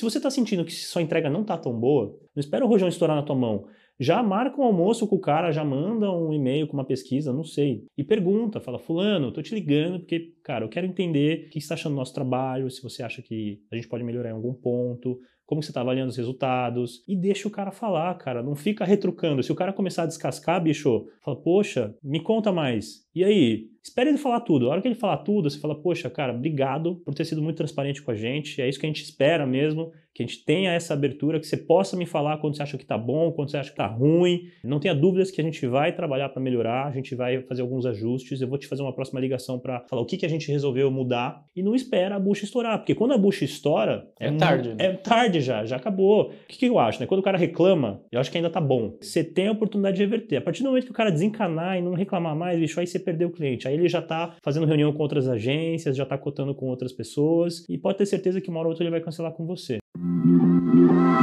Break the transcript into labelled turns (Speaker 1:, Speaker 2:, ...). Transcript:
Speaker 1: Se você está sentindo que sua entrega não está tão boa, não espera o rojão estourar na tua mão. Já marca um almoço com o cara, já manda um e-mail com uma pesquisa, não sei. E pergunta, fala, fulano, tô te ligando porque, cara, eu quero entender o que você está achando do nosso trabalho, se você acha que a gente pode melhorar em algum ponto, como você está avaliando os resultados, e deixa o cara falar, cara, não fica retrucando. Se o cara começar a descascar, bicho, fala, poxa, me conta mais. E aí, espere ele falar tudo. A hora que ele falar tudo, você fala, poxa, cara, obrigado por ter sido muito transparente com a gente. É isso que a gente espera mesmo, que a gente tenha essa abertura, que você possa me falar quando você acha que tá bom, quando você acha que tá ruim. Não tenha dúvidas que a gente vai trabalhar para melhorar, a gente vai fazer alguns ajustes. Eu vou te fazer uma próxima ligação para falar o que, que a gente resolveu mudar. E não espera a bucha estourar, porque quando a bucha estoura.
Speaker 2: É, é tarde.
Speaker 1: Né? É tarde já, já acabou. O que, que eu acho, né? Quando o cara reclama, eu acho que ainda tá bom. Você tem a oportunidade de reverter. A partir do momento que o cara desencanar e não reclamar mais, bicho, aí você perdeu o cliente. Aí ele já está fazendo reunião com outras agências, já está cotando com outras pessoas e pode ter certeza que uma hora ou outra ele vai cancelar com você.